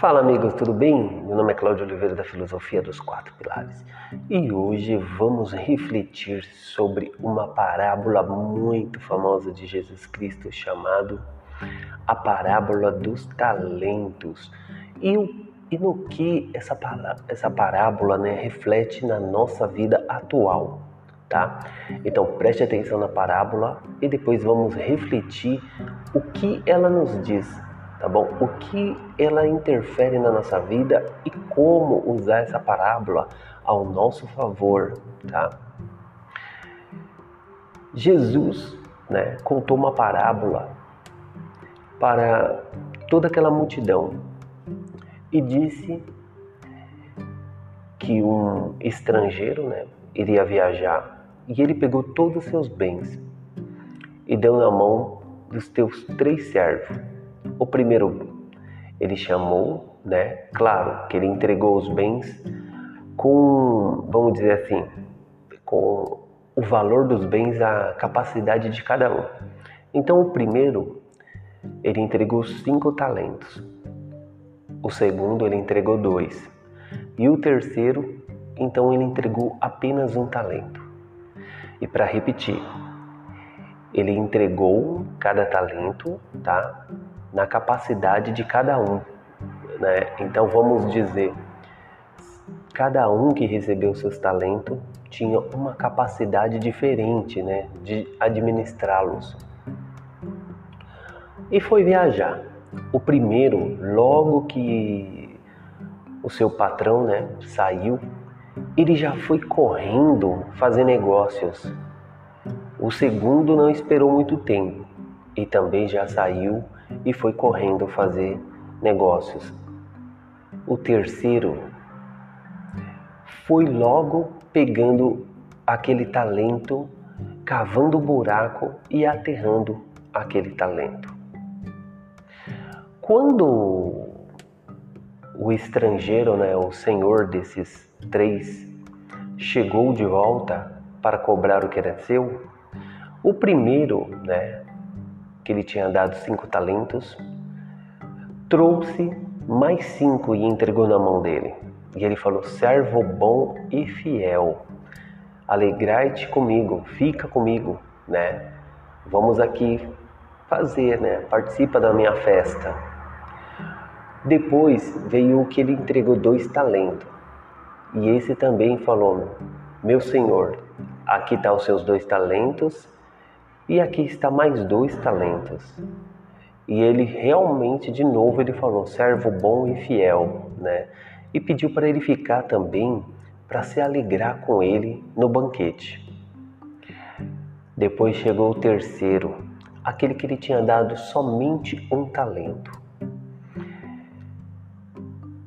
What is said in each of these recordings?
Fala amigos, tudo bem? Meu nome é Cláudio Oliveira da Filosofia dos Quatro Pilares e hoje vamos refletir sobre uma parábola muito famosa de Jesus Cristo chamado a parábola dos talentos e, e no que essa, essa parábola né, reflete na nossa vida atual, tá? Então preste atenção na parábola e depois vamos refletir o que ela nos diz tá bom? O que ela interfere na nossa vida e como usar essa parábola ao nosso favor, tá? Jesus, né, contou uma parábola para toda aquela multidão e disse que um estrangeiro, né, iria viajar e ele pegou todos os seus bens e deu na mão dos teus três servos o primeiro, ele chamou, né? Claro que ele entregou os bens com, vamos dizer assim, com o valor dos bens, a capacidade de cada um. Então, o primeiro, ele entregou cinco talentos. O segundo, ele entregou dois. E o terceiro, então, ele entregou apenas um talento. E para repetir, ele entregou cada talento, tá? Na capacidade de cada um. Né? Então vamos dizer, cada um que recebeu seus talentos tinha uma capacidade diferente né, de administrá-los. E foi viajar. O primeiro, logo que o seu patrão né, saiu, ele já foi correndo fazer negócios. O segundo não esperou muito tempo e também já saiu e foi correndo fazer negócios. O terceiro foi logo pegando aquele talento, cavando buraco e aterrando aquele talento. Quando o estrangeiro, né, o senhor desses três, chegou de volta para cobrar o que era seu, o primeiro, né, que ele tinha dado cinco talentos, trouxe mais cinco e entregou na mão dele. E ele falou: Servo bom e fiel, alegrai-te comigo, fica comigo, né? Vamos aqui fazer, né? Participa da minha festa. Depois veio o que ele entregou dois talentos. E esse também falou: Meu senhor, aqui estão tá os seus dois talentos e aqui está mais dois talentos. E ele realmente, de novo, ele falou: servo bom e fiel, né? E pediu para ele ficar também para se alegrar com ele no banquete. Depois chegou o terceiro, aquele que ele tinha dado somente um talento.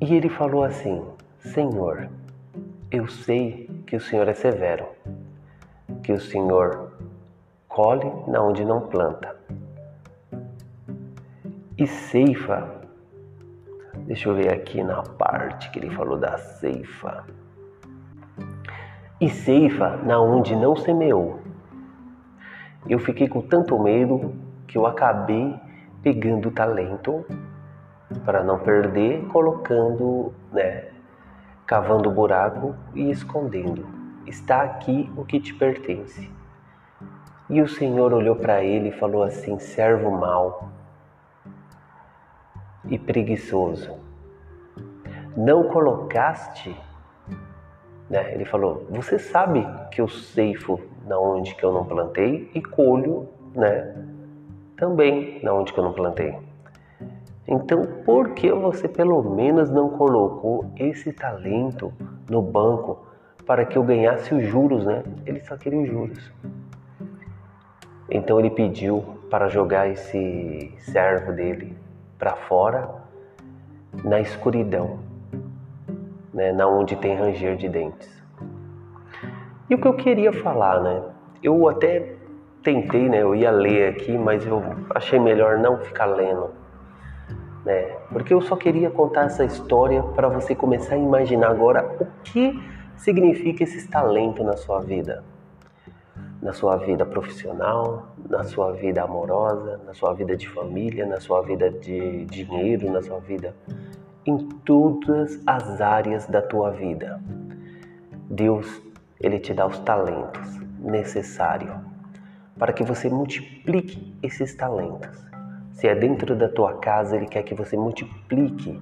E ele falou assim: Senhor, eu sei que o Senhor é severo, que o Senhor colhe na onde não planta. E ceifa, deixa eu ver aqui na parte que ele falou da ceifa. E ceifa na onde não semeou. Eu fiquei com tanto medo que eu acabei pegando o talento para não perder, colocando, né, cavando buraco e escondendo. Está aqui o que te pertence. E o Senhor olhou para ele e falou assim: servo mau e preguiçoso, não colocaste, né? Ele falou: Você sabe que eu ceifo na onde que eu não plantei e colho, né? Também na onde que eu não plantei. Então, por que você pelo menos não colocou esse talento no banco para que eu ganhasse os juros, né? Ele só queria os juros. Então ele pediu para jogar esse servo dele para fora na escuridão, né, na onde tem ranger de dentes. E o que eu queria falar, né? Eu até tentei, né? Eu ia ler aqui, mas eu achei melhor não ficar lendo, né? Porque eu só queria contar essa história para você começar a imaginar agora o que significa esse talento na sua vida na sua vida profissional, na sua vida amorosa, na sua vida de família, na sua vida de dinheiro, na sua vida em todas as áreas da tua vida. Deus, ele te dá os talentos necessários para que você multiplique esses talentos. Se é dentro da tua casa, ele quer que você multiplique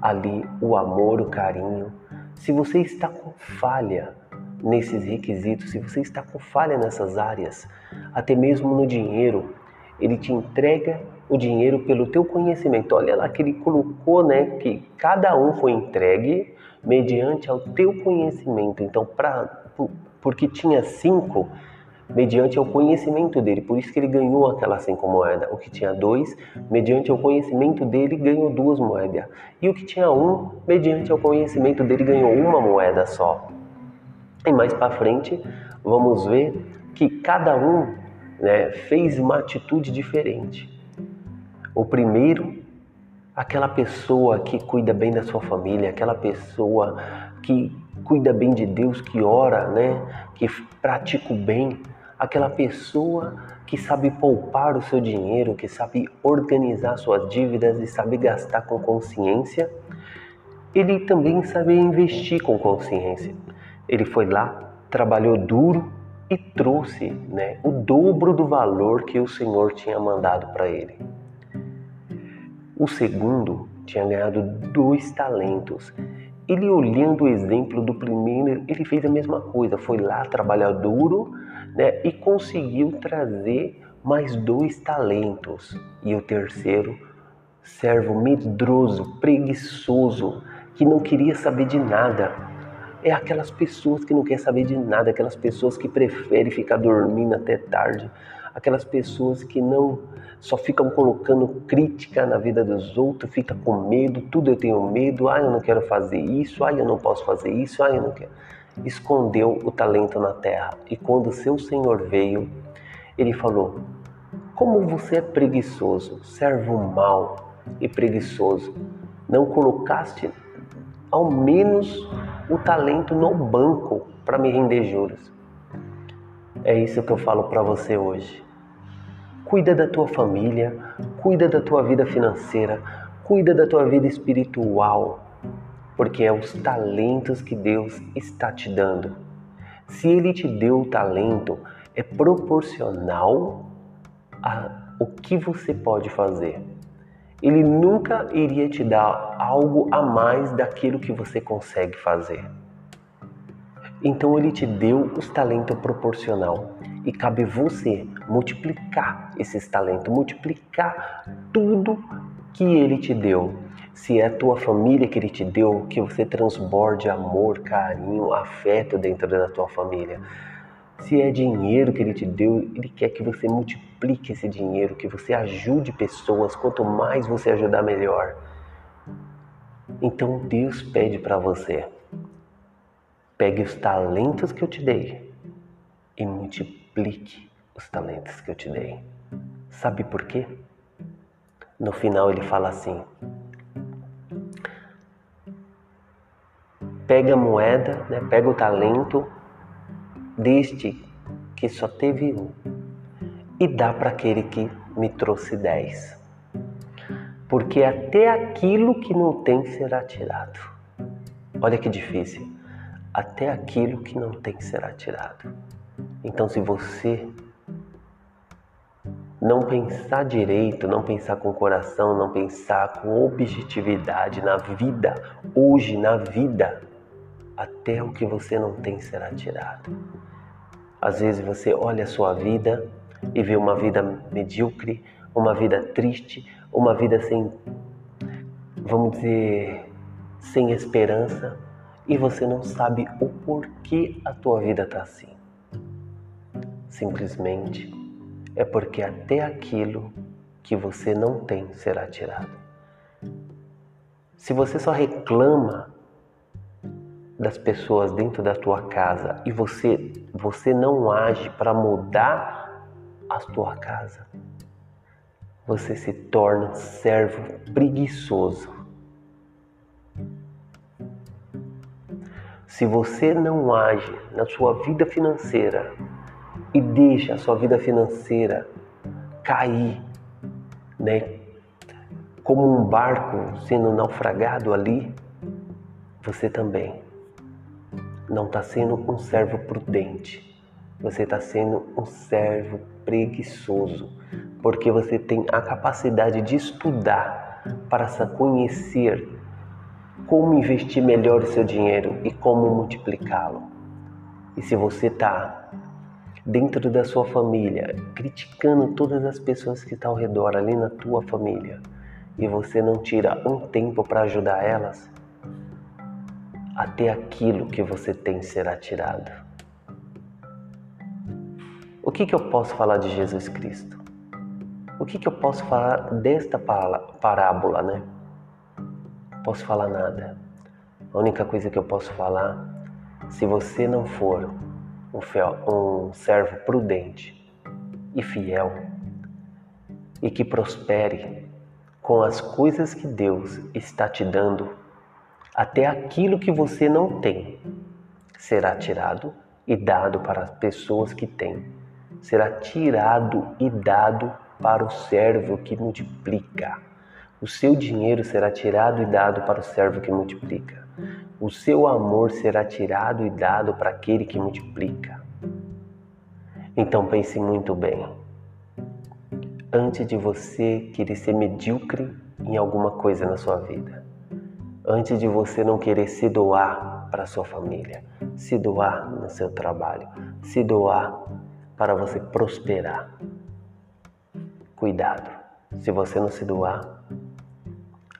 ali o amor, o carinho. Se você está com falha nesses requisitos, se você está com falha nessas áreas, até mesmo no dinheiro, ele te entrega o dinheiro pelo teu conhecimento. Olha lá que ele colocou, né, que cada um foi entregue mediante ao teu conhecimento. Então, para porque tinha cinco, mediante ao conhecimento dele. Por isso que ele ganhou aquelas cinco moedas. O que tinha dois, mediante ao conhecimento dele, ganhou duas moedas. E o que tinha um, mediante ao conhecimento dele, ganhou uma moeda só. E mais para frente, vamos ver que cada um né, fez uma atitude diferente. O primeiro, aquela pessoa que cuida bem da sua família, aquela pessoa que cuida bem de Deus, que ora, né, que pratica o bem, aquela pessoa que sabe poupar o seu dinheiro, que sabe organizar suas dívidas e sabe gastar com consciência, ele também sabe investir com consciência. Ele foi lá, trabalhou duro e trouxe né, o dobro do valor que o Senhor tinha mandado para ele. O segundo tinha ganhado dois talentos. Ele, olhando o exemplo do primeiro, ele fez a mesma coisa. Foi lá trabalhar duro né, e conseguiu trazer mais dois talentos. E o terceiro, servo medroso, preguiçoso, que não queria saber de nada. É aquelas pessoas que não querem saber de nada, aquelas pessoas que preferem ficar dormindo até tarde, aquelas pessoas que não só ficam colocando crítica na vida dos outros, fica com medo, tudo eu tenho medo, ah, eu não quero fazer isso, ah, eu não posso fazer isso, ah, eu não quero. Escondeu o talento na terra. E quando seu Senhor veio, ele falou: Como você é preguiçoso, servo mau e preguiçoso, não colocaste ao menos o talento no banco para me render juros. É isso que eu falo para você hoje. Cuida da tua família, cuida da tua vida financeira, cuida da tua vida espiritual, porque é os talentos que Deus está te dando. Se Ele te deu o talento, é proporcional ao que você pode fazer. Ele nunca iria te dar algo a mais daquilo que você consegue fazer. Então ele te deu os talentos proporcional e cabe você multiplicar esses talentos, multiplicar tudo que ele te deu. Se é a tua família que ele te deu, que você transborde amor, carinho, afeto dentro da tua família. Se é dinheiro que ele te deu, ele quer que você multiplique esse dinheiro, que você ajude pessoas. Quanto mais você ajudar, melhor. Então Deus pede para você Pegue os talentos que eu te dei e multiplique os talentos que eu te dei. Sabe por quê? No final ele fala assim: pega a moeda, né, pega o talento deste que só teve um e dá para aquele que me trouxe dez. Porque até aquilo que não tem será tirado. Olha que difícil até aquilo que não tem será tirado. Então, se você não pensar direito, não pensar com coração, não pensar com objetividade na vida, hoje na vida, até o que você não tem será tirado. Às vezes você olha a sua vida e vê uma vida medíocre, uma vida triste, uma vida sem, vamos dizer, sem esperança, e você não sabe o porquê a tua vida está assim. Simplesmente é porque até aquilo que você não tem será tirado. Se você só reclama das pessoas dentro da tua casa e você você não age para mudar a tua casa, você se torna servo preguiçoso Se você não age na sua vida financeira e deixa a sua vida financeira cair, né, como um barco sendo naufragado ali, você também não está sendo um servo prudente. Você está sendo um servo preguiçoso, porque você tem a capacidade de estudar para conhecer como investir melhor o seu dinheiro e como multiplicá-lo. E se você está dentro da sua família, criticando todas as pessoas que estão ao redor ali na tua família, e você não tira um tempo para ajudar elas, até aquilo que você tem será tirado. O que, que eu posso falar de Jesus Cristo? O que, que eu posso falar desta parábola, né? posso falar nada. A única coisa que eu posso falar, se você não for um, um servo prudente e fiel e que prospere com as coisas que Deus está te dando, até aquilo que você não tem será tirado e dado para as pessoas que têm. Será tirado e dado para o servo que multiplica. O seu dinheiro será tirado e dado para o servo que multiplica. O seu amor será tirado e dado para aquele que multiplica. Então pense muito bem. Antes de você querer ser medíocre em alguma coisa na sua vida, antes de você não querer se doar para sua família, se doar no seu trabalho, se doar para você prosperar, cuidado. Se você não se doar,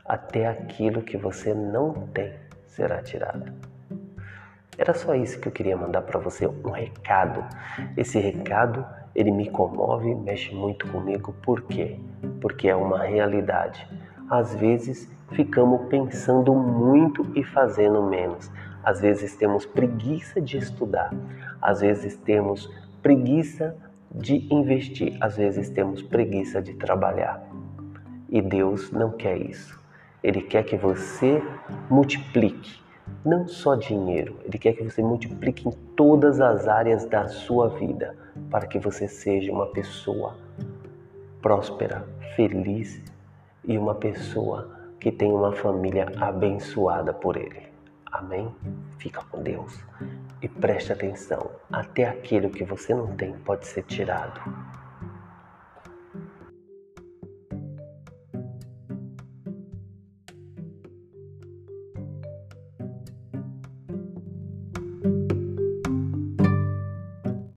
até aquilo que você não tem será tirado. Era só isso que eu queria mandar para você, um recado. Esse recado, ele me comove, mexe muito comigo, por quê? Porque é uma realidade. Às vezes ficamos pensando muito e fazendo menos. Às vezes temos preguiça de estudar. Às vezes temos preguiça de investir. Às vezes temos preguiça de trabalhar. E Deus não quer isso. Ele quer que você multiplique, não só dinheiro, ele quer que você multiplique em todas as áreas da sua vida, para que você seja uma pessoa próspera, feliz e uma pessoa que tem uma família abençoada por Ele. Amém? Fica com Deus e preste atenção: até aquilo que você não tem pode ser tirado.